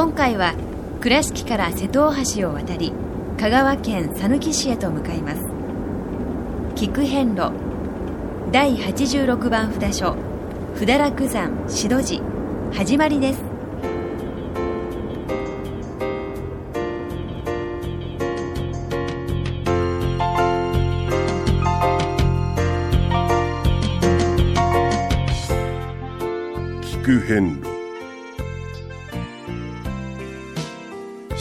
今回は倉敷から瀬戸大橋を渡り香川県讃岐市へと向かいます。菊遍路第86番札所不堕落山志戸寺始まりです。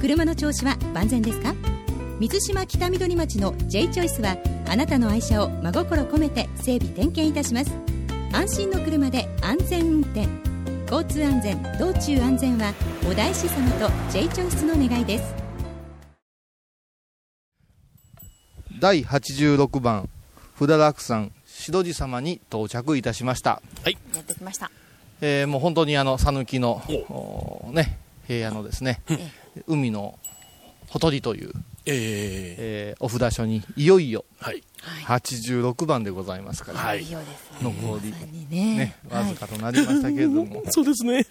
車の調子は万全ですか？水島北緑町の J チョイスはあなたの愛車を真心込めて整備点検いたします。安心の車で安全運転。交通安全道中安全はお大師様と J チョイスの願いです。第86番不堕落山志戸寺様に到着いたしました。やってきました。えーもう本当にあの讃岐のお。ね平野のですね、海のほとりという、ええ。ーお札所にいよいよー、はい。86番でございますから、はい。残りね。ねわはいずかとなりましたけれども、そうですね。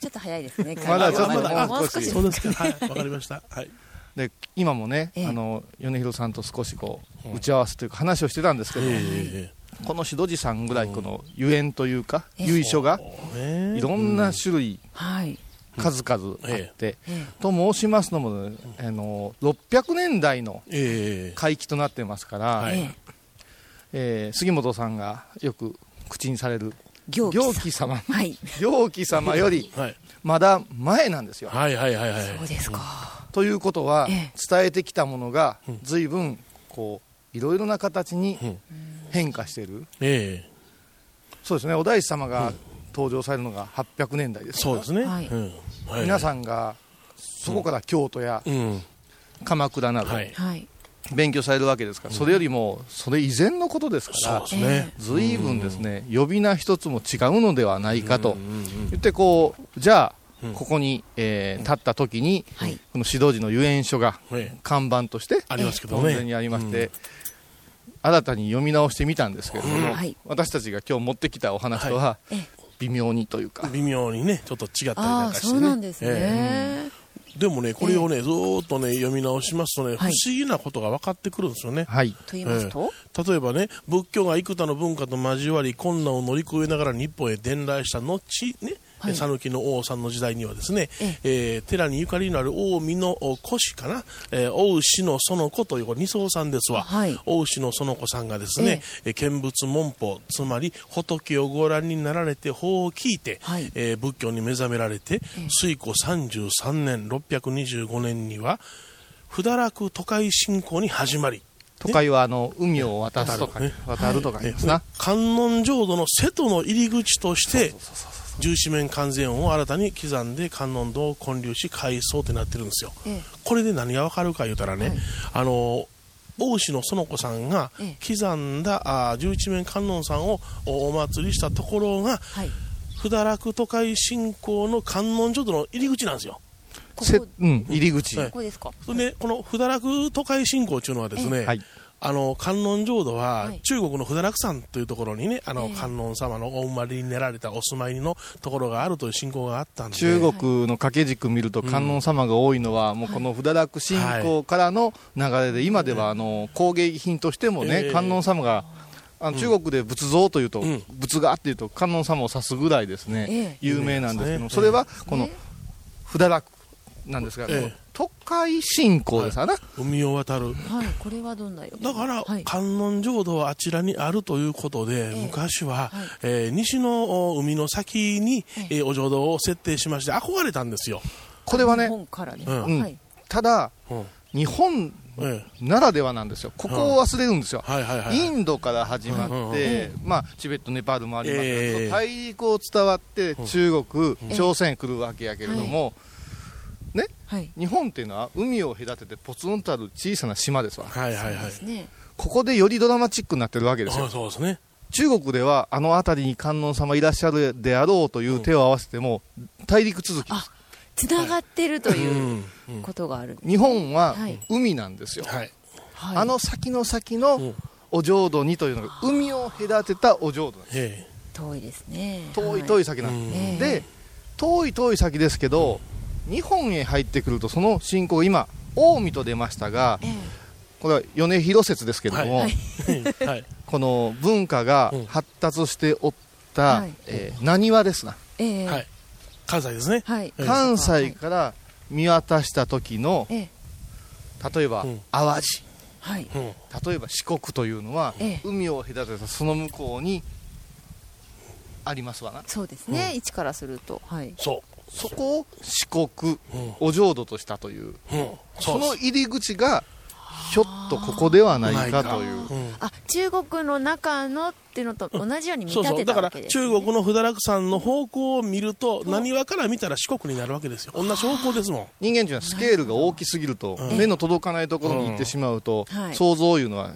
ちょっと早いですね。まだちょっとまだもう少し。そうですか。はい。わかりました。はい。で今もね、ええ。あの米広さんと少しこう打ち合わせというか話をしてたんですけど、えこの志戸寺さんぐらいこのゆえんというか、ええ。由緒がー、ね。いろんな種類、はい数々あって、えと申しますのも、ね、あの600年代のえー、回帰となってますから、はい。ええー杉本さんがよく口にされる行行基様。はい。行基様よりはい。まだ前なんですよ。はいはいはいはい。そうですか。ということは、え伝えてきたものが随分こういろいろな形にうん。変化している、えそうですね。お大師様が登場されるのが800年代でー、すからそうですね。はいうん。はい、皆ん。さんがそこから京都やうん。鎌倉などはい。はい勉強されるわけですから、それよりもそれ以前のことですからそうですね。随分ですね呼び名一つも違うのではないかと言ってこうじゃあうんここに、えー立った時に、はいこの指導時の遊園所がええ看板としてありますけどね。にありまして、新たに読み直してみたんですけれども、はい私たちが今日持ってきたお話とはええ微妙にというか、微妙にね、ちょっと違ったりなんかしてね。そうなんですね、ええ。でもね、これをね、ずーっとね、読み直しますとね、不はい。思議なことが分かってくるんですよね。はい。と言いますと、例えばね、仏教が幾多の文化と交わり、困難を乗り越えながら日本へ伝来した後、ね、はい。讃岐の王さんの時代にはですね、ええ。ー寺にゆかりのある近江の古史かな、えー大牛の園子という、これ二層さんですわ。はい。大牛の園子さんがですね、えー見物文法、つまり仏をご覧になられて法を聞いて、はい。えー仏教に目覚められて、水古33年、625年には、不堕落都会信仰に始まり、都会はあの海を渡すとか、ね。渡るとかねな、観音浄土の瀬戸の入り口として十四面観世音を新たに刻んで観音堂を建立し改装ってなってるんですよ、ええ。これで何がわかるか言うたらね、あの大牛の園子さんがえ刻んだあー十一面観音さんをおお祭りしたところがはい。不堕落都会信仰の観音浄土の入り口なんですよ。せここうん、入り口。はい。ここですか？で、この不堕落都会信仰というのはですね、はい。あの、観音浄土は、はい。中国の不堕落山というところにね、あの、ええ。観音様のお生まれに練られたお住まいのところがあるという信仰があったんで、中国の掛け軸見ると観音様が多いのは、もうこの不堕落信仰からの流れで、今ではあの工芸品としてもね、ええ。観音様が、あの中国で仏像というと、うん。仏画っていうと観音様を指すぐらいですね、ええ。有名なんですけどそれはこのね不堕落なんですが、ええ都会信仰ですわな、海を渡る。はいこれはどんなよだから、はい。観音浄土はあちらにあるということで、え昔は、はい。えー西のお海の先に、ええ。ーお浄土を設定しまして、憧れたんですよ。これはね日、本からですうん。はい。ただ、うん。日本えならではなんですよ、ここを忘れるんですよ。ーはいはいはい。インドから始まうんうんって、まあ、チベット、ネパールもありますけど、ええ。大陸を伝わって中国、朝鮮来るわけやけれども、はい日本っていうのは海を隔ててポツンとある小さな島ですわ。はいはいはいここでよりドラマチックになってるわけですあよ。そうですね。中国ではあの辺りに観音様いらっしゃるであろうという手を合わせても、大陸続きです。つながってるとう。いうんことがあるんです日本ははい海なんですよ。はい。はいあの先の先うのんお浄土にというのが、海を隔てたお浄土なんです。え遠いですね遠い遠いい先なんです。ええで、遠い遠い先ですけど、日本へ入ってくると、その信仰が今、近江と出ましたが、えこれは米広説ですけれども、はい。えはい。この文化がうん発達しておった、はい。えー浪速ですな、ええ。えはい。関西ですね。はい。ええ。関西から見渡した時の、ええ。例えばうん。淡路、はい。うん。例えば四国というのは、ええ。海を隔てたその向こうにありますわな。そうですね。位置からすると。はい。そそこを四国、う。うん。お浄土としたという、うん。そのう入り口が、ひょっとここではないかという。うんあ中国の中のっていうのと同じように見立てそうそう。だから、たわけですね中国の不堕落山の方向を見ると、何話から見たら四国になるわけですよ。同じ方向ですもん。人間というのはスケールが大きすぎると、うん目の届かないところに行ってしまうと、うんはい想像いうのは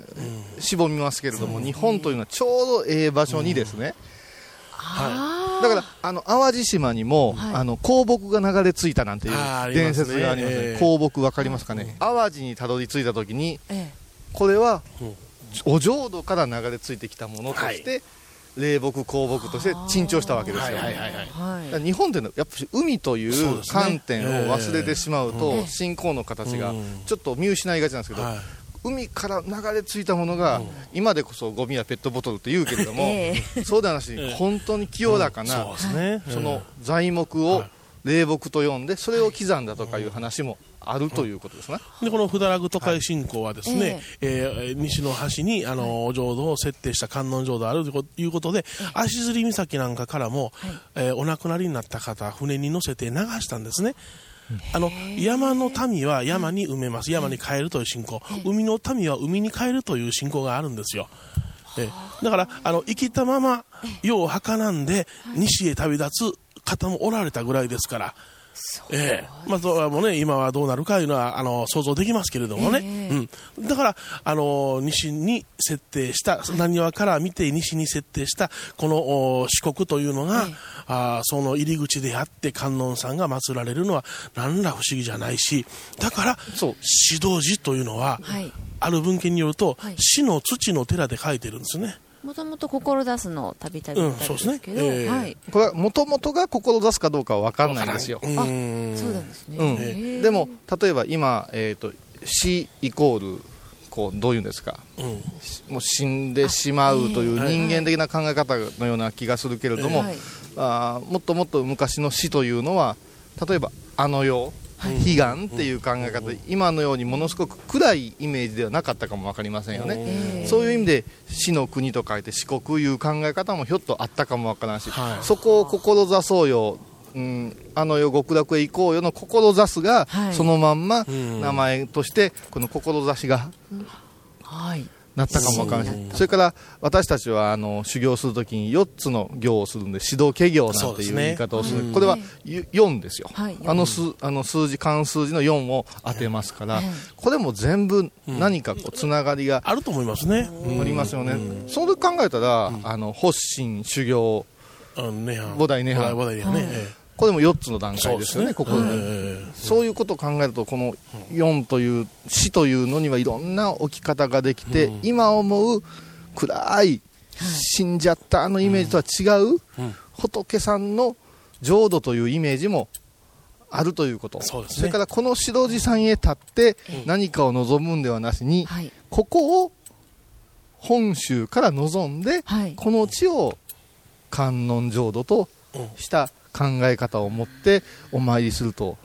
しぼみますけれども、日本というのはちょうどええ場所にですね、あーだからあの淡路島にも、はい。あの香木が流れ着いたなんていうあーありますね。伝説がありますね。ええ。香木わかりますかね、淡路にたどり着いた時にえこれは、うん。お浄土から流れ着いてきたものとして、霊木香木として珍重したわけですよ、はいはいはい。はい。えだかはい。ら日本ってやっぱり海といそう観点を忘れてしまうと、ええ信仰の形がうん。ちょっと見失いがちなんですけど、はい。海から流れ着いたものが、今でこそゴミやペットボトルって言うけれども、えそうではなしに、本当に清らかな、その材木をはい。霊木と呼んで、それを刻んだとかいう話もあるということですね。で、この不堕落都会信仰はですね、えー西の端に、あの、お浄土を設定した観音浄土があるということで、足摺岬なんかからも、えーお亡くなりになった方、船に乗せて流したんですね。あの、山の民は山に埋めます。山に帰るという信仰。海の民は海に帰るという信仰があるんですよ。えーだから、あの、生きたまま、世を儚んで、西へ旅立つ方もおられたぐらいですから、ええ。まあ、それはもうね、今はどうなるかいうのは、あの、想像できますけれどもね。うん。だから、あの、西に設定した、何話から見て西に設定した、このお四国というのが、あーその入り口であって観音さんが祀られるのは、何ら不思議じゃないし、だから、指導寺というのは、はい。ある文献によると、はい。死の土の寺で書いてるんですね。もともと志すのたびたびうんですけど、ええはい。これはもともとが志すかどうかは分かんないんですよ。うあん。そうなんですね、でも、例えば今、えー、と死イコールこうどういうんですか、うん。もう死んでしまうという人間的な考え方のような気がするけれども、はいあーもっともっと昔の死というのは例え。ばあの世、悲願っていう考え方、今のようにものすごく暗いイメージではなかったかも分かりませんよね。ええそういう意味で死の国と書いて四国いう考え方もひょっとあったかもわからんし、はい。そこを志そうよ、うん、あの世極楽へ行こうよの志すが、はい。そのまんまん。名前としてこの志がはいなったかもわからん。し、それから私たちはあの修行するときに4つの行をするんで指導家行なんていう言い方をする、ねこれは4ですよ、はいあの数あの数字漢数字の4を当てますから、はい。これも全部何かこうつながりがあると思いますね。ありますよね、それ考えたら、あの発心修行。うん、ね菩提涅槃。菩提涅槃ね。えこれも4つの段階ですよね、ここで、えそういうことを考えると、この4という、死というのにはいろんな置き方ができて、うん。今思う暗い、死んじゃったあのイメージとは違う、うん。仏さんの浄土というイメージもあるということ、そね。れからこの白地さんへ立って何かを望むんではなしに、はい。ここを本州から望んで、はい。この地を観音浄土とした考え方を持ってお参りすると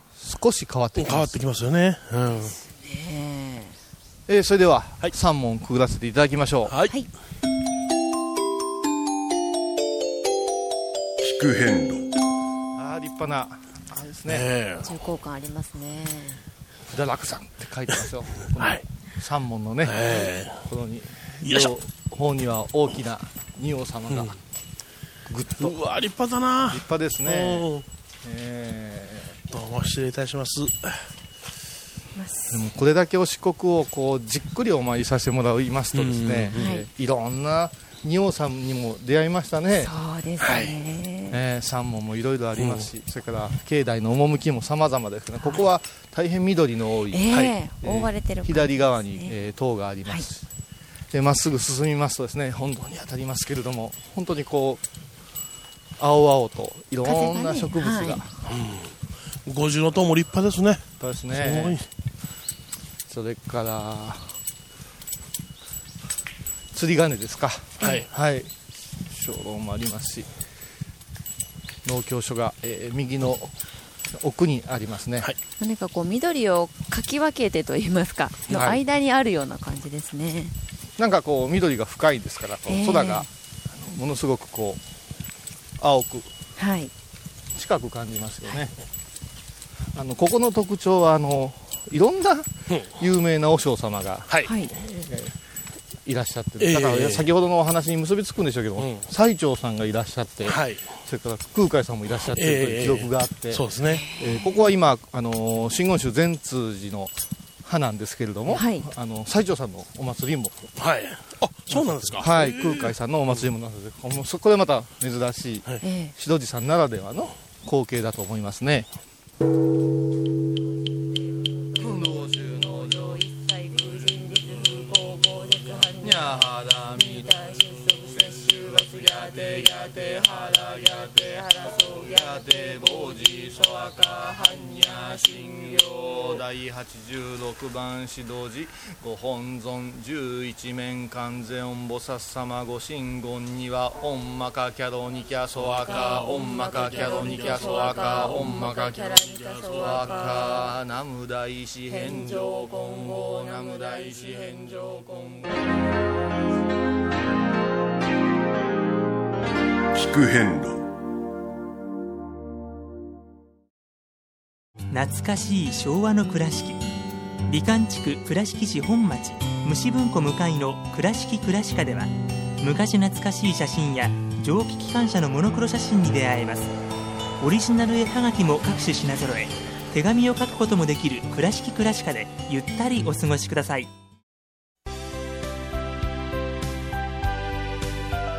少し変わってきます。変わってきますよね。うん。ええーそれでは、はい。3問くぐらせていただきましょう。はい。はい。聞く遍路あー立派なあれですね。え。重厚感ありますね。札楽さんって書いてますよ。えはい。3問のね、え。このによいしょ。両方には大きな仁王様がぐっえと。立うわ、立派だな。派ですね、うんえどうも失礼いたします。ーでもこれだけお四国をこうじっくりお参りさせてもらいますとですね、い。ろんな仁王さんにも出会いましたね。そうですね、えー、三門もいろいろありますし、それから境内の趣も様々ですね、ここは大変緑の多い、ええはい。覆われてる感じ左側に、えー塔があります、でまっすぐ進みますとですね本堂に当たりますけれども本当にこう青々といろんな植物が、風がね五重の塔も立派ですね。そうですすごねい。それから釣り鐘ですか。はい。はい。鐘楼もありますし農協所が、えー右の奥にありますね、はい。何かこう緑をかき分けてと言いますかのはい。間にあるような感じですね、なんかこう緑が深いですからこうええ空がものすごくこう青く。はい。近く感じますよね。あのここの特徴はあのいろんな有名な和尚様がはい。はい。いらっしゃってだから先ほどのお話に結びつくんでしょうけど、うん。最澄さんがいらっしゃって、はい。それから空海さんもいらっしゃってるという記録があって、そうですね。えーここは今、あのー真言宗善通寺の派なんですけれども、はい。あの最澄さんのお祭りも、はい。あ、そうなんですか。はい、空海さんのお祭りもなので、このそこれまた珍しい、はい。ええ。白地さんならではの光景だと思いますね。第86番指導寺ご本尊十一面観世音菩薩様ご神言。にはオンマカキャロニキャソアカ。オンマカキャロニキャソアカ。オンマカキャロニキャソアカ。ナム大師返上今後ナム大師返上今後聞く遍路懐かしい昭和の倉敷。美観地区倉敷市本町虫文庫向かいの「倉敷倉歯科」では昔懐かしい写真や蒸気機関車のモノクロ写真に出会えます。オリジナル絵はがきも各種品揃え手紙を書くこともできる「倉敷倉歯科」でゆったりお過ごしください。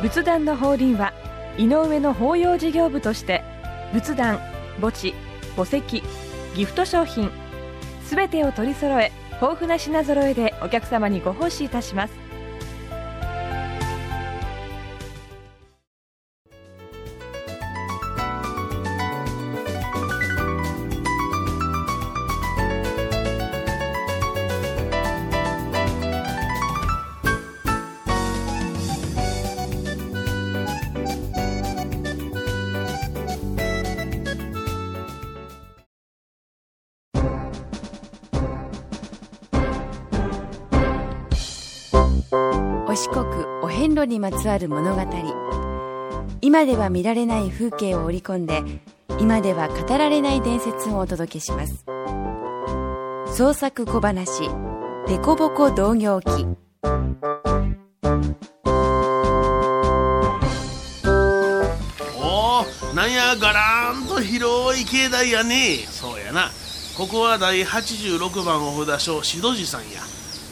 仏壇の法輪は井上の法要事業部として仏壇墓地墓石ギフト商品。すべてを取り揃え豊富な品揃えでお客様にご奉仕いたします。四国お遍路にまつわる物語。今では見られない風景を織り込んで今では語られない伝説をお届けします。創作小話「デコボコ同業記」おおなんやガラーンと広い境内やね。そうやな。ここは第86番お札所シドジさんや。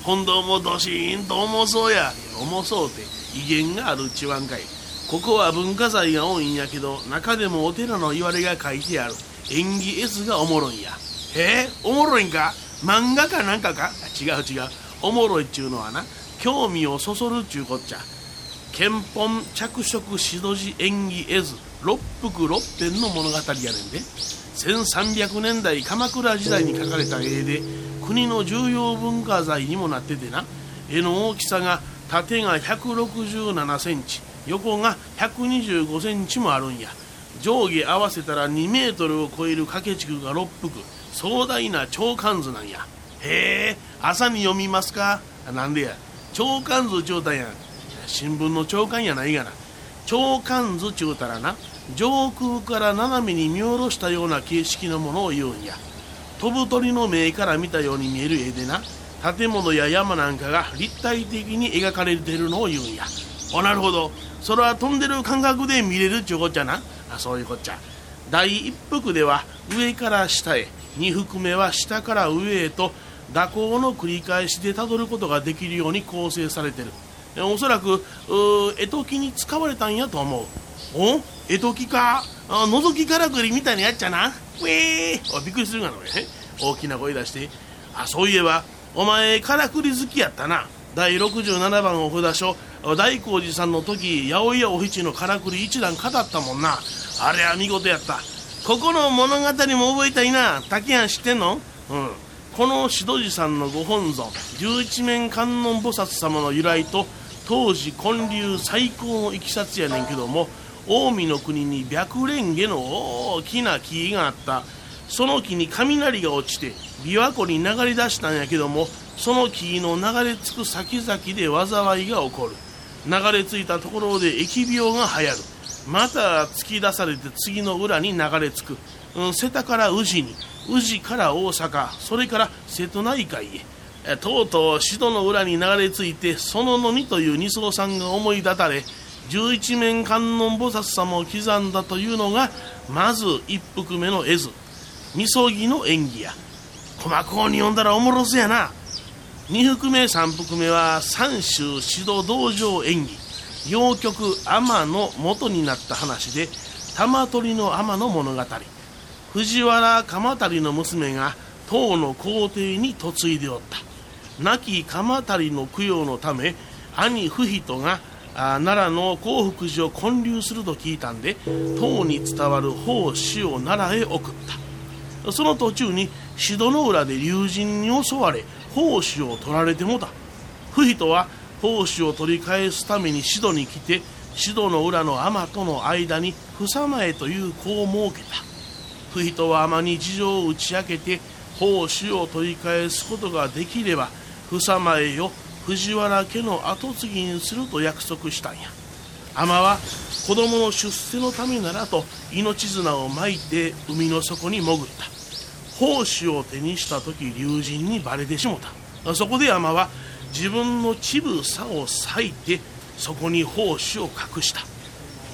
本堂もどしーんと重そうや。重そうて威厳があるちわんかい。ここは文化財が多いんやけど中でもお寺の言われが書いてある。演技 S がおもろいんや。へえ、おもろいんか？漫画かなんかか？違う違う。おもろいっちゅうのはな興味をそそるっちゅうこっちゃ。憲本着色しどじ演技絵図。六福六天の物語やねんで。1300年代鎌倉時代に描かれた絵で国の重要文化財にもなっててな。絵の大きさが縦が167センチ横が125センチもあるんや。上下合わせたら2メートルを超える掛け軸が6幅壮大な長漢図なんや。へえ朝に読みますか？なんでや？長漢図ちゅうたんや。新聞の長官やないがな。長官図ちゅうたらな上空から斜めに見下ろしたような形式のものを言うんや。飛ぶ鳥の目から見たように見える絵でな。建物や山なんかが立体的に描かれてるのを言うんや。おなるほど。それは飛んでる感覚で見れるちゅうこっちゃな。あそういうこっちゃ。第一幅では上から下へ。二幅目は下から上へと蛇行の繰り返しでたどることができるように構成されてる。おそらく絵解きに使われたんやと思う。お絵解きか。あ覗きからくりみたいなやっちゃな。ウェー。おびっくりするがな俺大きな声出して。あそういえばお前からくり好きやったな。第67番お札書大光寺さんの時八百屋お七のからくり一段語ったもんな。あれは見事やった。ここの物語も覚えたいな。竹庵知ってんの？うん。この志戸寺さんのご本尊十一面観音菩薩様の由来と当時建立最高のいきさつやねんけども近江の国に白蓮華の大きな木があった。その木に雷が落ちて琵琶湖に流れ出したんやけどもその木の流れ着く先々で災いが起こる。流れ着いたところで疫病が流行る。また突き出されて次の裏に流れ着く、うん、瀬田から宇治に。宇治から大阪。それから瀬戸内海へ。とうとうシドの裏に流れ着いてそののみという二層さんが思い立たれ十一面観音菩薩様を刻んだというのがまず一幅目の絵図。みそぎの演技や。細こうに読んだらおもろそやな。二幅目三幅目は三州指導道場演技。洋曲「天」の元になった話で玉取の天の物語。藤原鎌足の娘が唐の皇帝に嫁いでおった。亡き鎌足の供養のため兄不人が奈良の興福寺を建立すると聞いたんで唐に伝わる法師を奈良へ送った。その途中に宍戸の浦で竜神に襲われ奉仕を取られてもた。不人は奉仕を取り返すために宍戸に来て宍戸の裏の天との間に房前という子を設けた。不人は天に事情を打ち明けて奉仕を取り返すことができれば房前を藤原家の跡継ぎにすると約束したんや。天は子供の出世のためならと命綱を巻いて海の底に潜った。胞子を手にした時竜神にバレてしもた。そこで天は自分の乳房を裂いてそこに胞子を隠した。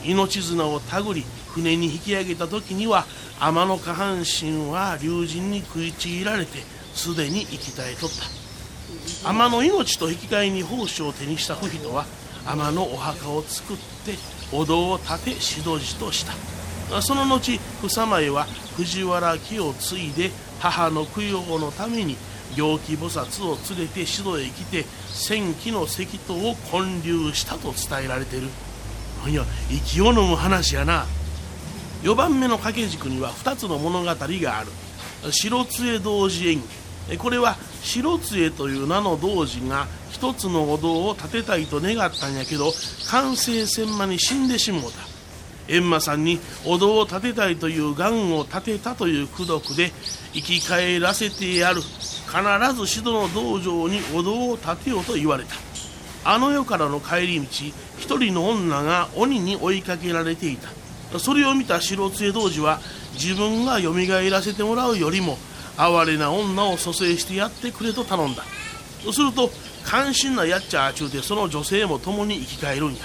命綱を手繰り船に引き上げた時には天の下半身は竜神に食いちぎられてすでに生き絶えとった。天の命と引き換えに胞子を手にした不人は天のお墓を作ってお堂を建て指導寺としたその後房前は藤原家を継いで母の供養のために行基菩薩を連れて指導へ来て千機の石塔を建立したと伝えられてるいや息を飲む話やな4番目の掛け軸には2つの物語がある白杖童子演技これは白杖という名の童子が一つのお堂を建てたいと願ったんやけど完成せん間に死んでしもうた。閻魔さんにお堂を建てたいという願を立てたという功徳で生き返らせてやる。必ずシドの道場にお堂を建てようと言われた。あの世からの帰り道一人の女が鬼に追いかけられていた。それを見た白杖童子は自分がよみがえらせてもらうよりも哀れな女を蘇生してやってくれと頼んだ。すると関心なやっちゃーちゅうてその女性も共に生き返るんや。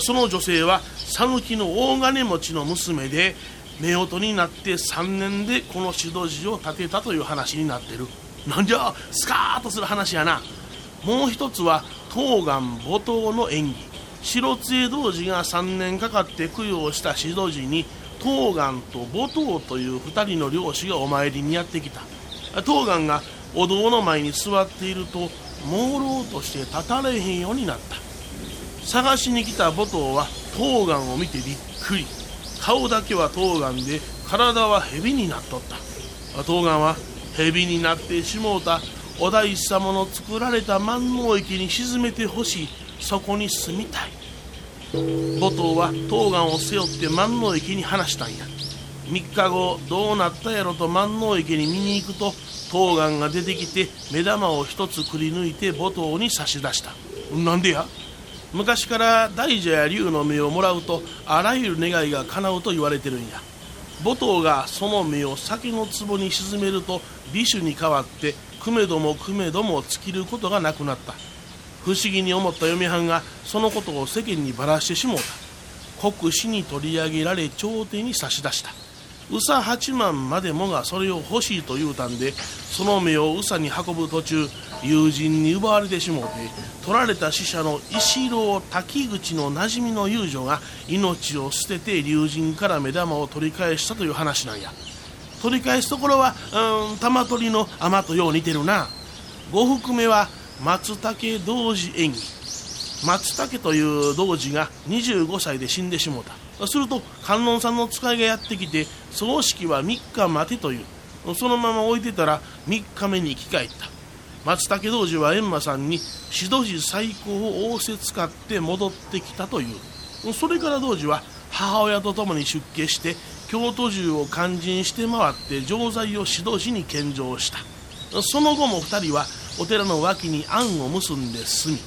その女性は讃岐の大金持ちの娘で夫婦になって3年でこの指導寺を建てたという話になってる。なんじゃスカーッとする話やな。もう一つは冬瓜母頭の演技。白杖童子が3年かかって供養した宍戸寺に東岸と母頭という2人の漁師がお参りにやってきた。東岸がお堂の前に座っていると朦朧として立たれへんようになった。探しに来た母頭は東岸を見てびっくり。顔だけは東岸で体は蛇になっとった。東岸は蛇になってしもうたお大師様の作られた万能池に沈めてほしい。そこに住みたい。母頭は東岸を背負って万能池に話したんや。3日後どうなったやろと万能池に見に行くと東岸が出てきて目玉を一つくり抜いて母頭に差し出した。なんでや？昔から大蛇や竜の目をもらうとあらゆる願いが叶うと言われてるんや。母頭がその目を酒の壺に沈めると美酒に変わってくめどもくめども尽きることがなくなった。不思議に思った嫁はんがそのことを世間にばらしてしもうた。国司に取り上げられ朝廷に差し出した。宇佐八幡までもがそれを欲しいと言うたんでその目を宇佐に運ぶ途中友人に奪われてしもうて取られた死者の石郎滝口の馴染みの遊女が命を捨てて竜神から目玉を取り返したという話なんや。取り返すところはうん玉取りの雨とよう似てるな。五福目は松竹童子演技。松竹という童子が25歳で死んでしもうた。すると観音さんの使いがやってきて葬式は3日待てという。そのまま置いてたら3日目に生き返った。松竹童子は閻魔さんに指導寺最高を仰せ使って戻ってきたという。それから童子は母親と共に出家して京都中を勧進して回って錠剤を指導寺に献上した。その後も2人はお寺の脇に案を結んで住み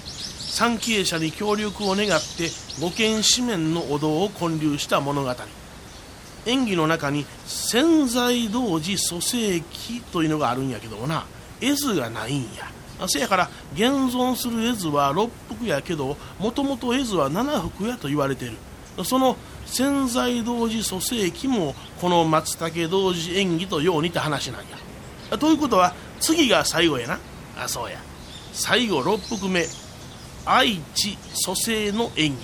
参詣者に協力を願って五軒四面のお堂を建立した物語。演技の中に潜在童子蘇生記というのがあるんやけどな。絵図がないんや。せやから現存する絵図は6幅やけどもともと絵図は7幅やと言われてる。その潜在童子蘇生記もこの松茸童子演技とように似た話なんや。ということは次が最後やな。あそうや。最後6幅目。愛知蘇生の演技。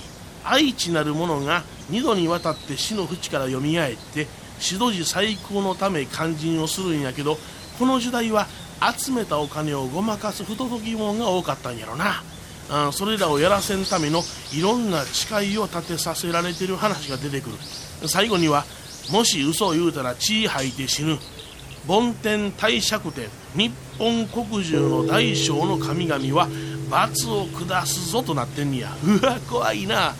愛知なる者が二度にわたって死の淵からよみがえって指導寺最高のため肝心をするんやけどこの時代は集めたお金をごまかす不届き者が多かったんやろな。あそれらをやらせんためのいろんな誓いを立てさせられてる話が出てくる。最後にはもし嘘を言うたら血吐いて死ぬ。梵天帝釈天日本国中の大小の神々は罰を下すぞとなってんにや。うわ怖いな。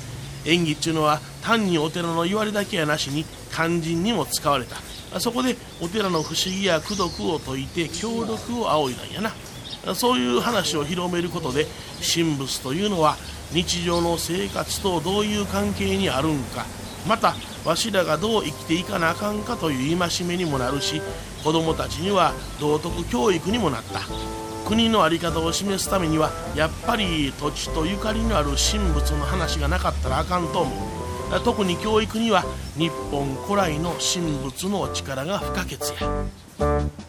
演技っちゅうのは単にお寺の言われだけやなしに肝心にも使われた。そこでお寺の不思議や功徳を説いて協力を仰いだんやな。そういう話を広めることで神仏というのは日常の生活とどういう関係にあるんか。またわしらがどう生きていかなあかんかという戒めにもなるし子どもたちには道徳教育にもなった。国の在り方を示すためにはやっぱり土地とゆかりのある神仏の話がなかったらあかんと思う。特に教育には日本古来の神仏の力が不可欠や。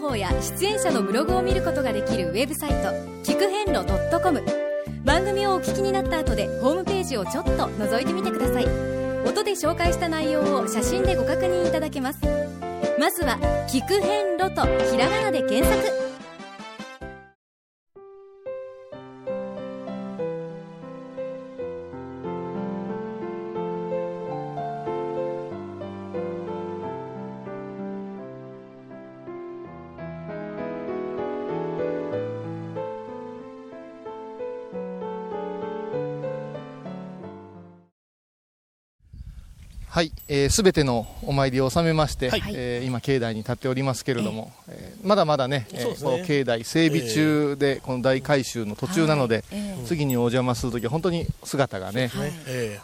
報や出演者のブログを見ることができるウェブサイト聞く遍路 .com 番組をお聞きになった後でホームページをちょっと覗いてみてください。音で紹介した内容を写真でご確認いただけます。まずは「聞く遍路」とひらがなで検索。はい、えー、全てのお参りを収めまして、はい。えー今境内に立っておりますけれども、えーまだまだね、えーこの境内整備中で、この大改修の途中なので、ええ次にお邪魔するときは本当に姿がね、え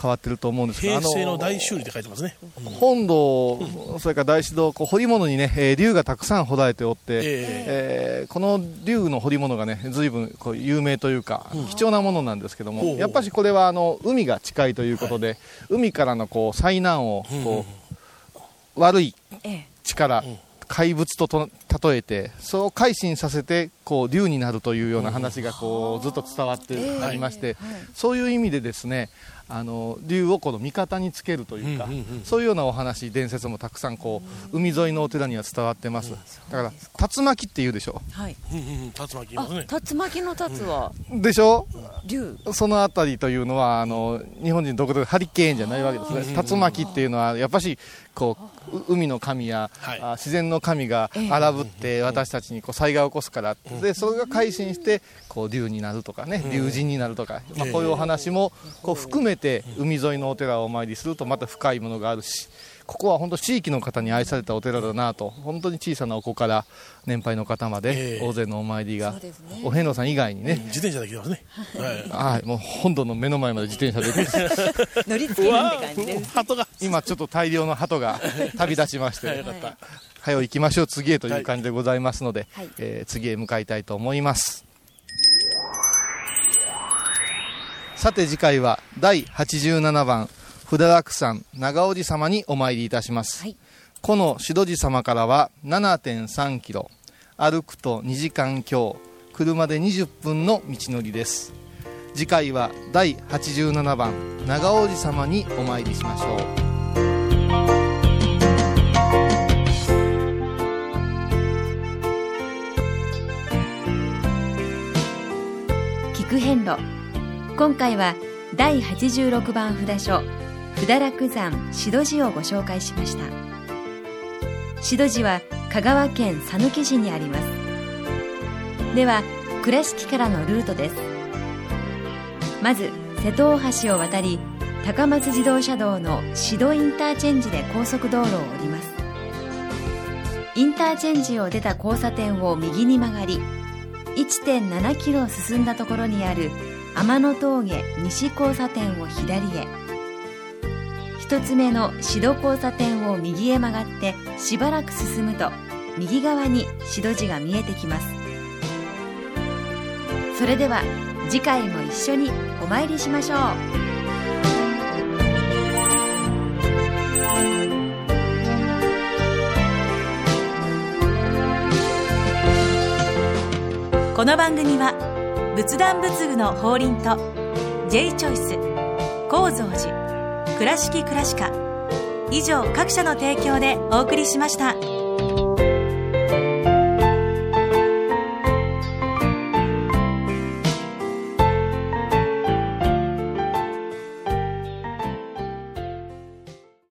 変わってると思うんですが、ー平成のあ大修理って書いてますね。本堂、それから大師堂、こう彫り物にね、えー竜がたくさん彫られておって、ええ。ーこの竜の彫り物がね、随分こう有名というか、貴重なものなんですけども、やっぱしこれはあの海が近いということで、海からのこう災難をこう、悪いええ。力、怪物とと例えて、そう改心させてこう竜になるというような話がこうずっと伝わってありまして、そういう意味でですね、あの竜をこの味方につけるというか、うんうんうんそういうようなお話、伝説もたくさんこう海沿いのお寺には伝わってます。だから竜巻って言うでしょ？はいうんうんうん、竜巻いますね。竜巻の竜は？でしょ？竜そのあたりというのはあの日本人独特でハリケーンじゃないわけですね。竜巻っていうのはやっぱしこうう海の神や、はい。あ自然の神が荒ぶって私たちにこう災害を起こすから、でそれが改心してこう竜になるとかね、竜神になるとか、まあ、こういうお話もこう含めて海沿いのお寺をお参りするとまた深いものがあるし。ここは本当地域の方に愛されたお寺だなと本当に小さなお子から年配の方までええ。大勢のお参りが、お遍路さん以外にね、自転車で来てますね。はい。はい、もう本堂の目の前まで自転車で 乗り付けるって感じです。鳩が。今ちょっと大量の鳩が旅立ちまして、よかった。早行きましょう次へという感じでございますので、はい。えー次へ向かいたいと思います。さて次回は第87番札楽山長尾寺様にお参りいたします、はい。この志戸寺様からは7.3キロ歩くと2時間強車で20分の道のりです。次回は第87番長尾寺様にお参りしましょう。聞く遍路。今回は第86番札所札楽山志戸寺をご紹介しました。志戸寺は香川県讃岐市にあります。では倉敷からのルートです。まず瀬戸大橋を渡り高松自動車道の志戸インターチェンジで高速道路を降ります。インターチェンジを出た交差点を右に曲がり1.7キロ進んだところにある天野峠西交差点を左へ。一つ目の志戸交差点を右へ曲がってしばらく進むと右側に志戸寺が見えてきます。それでは次回も一緒にお参りしましょう。この番組は仏壇仏具の法輪と J チョイス構造寺倉敷倉科以上各社の提供でお送りしました。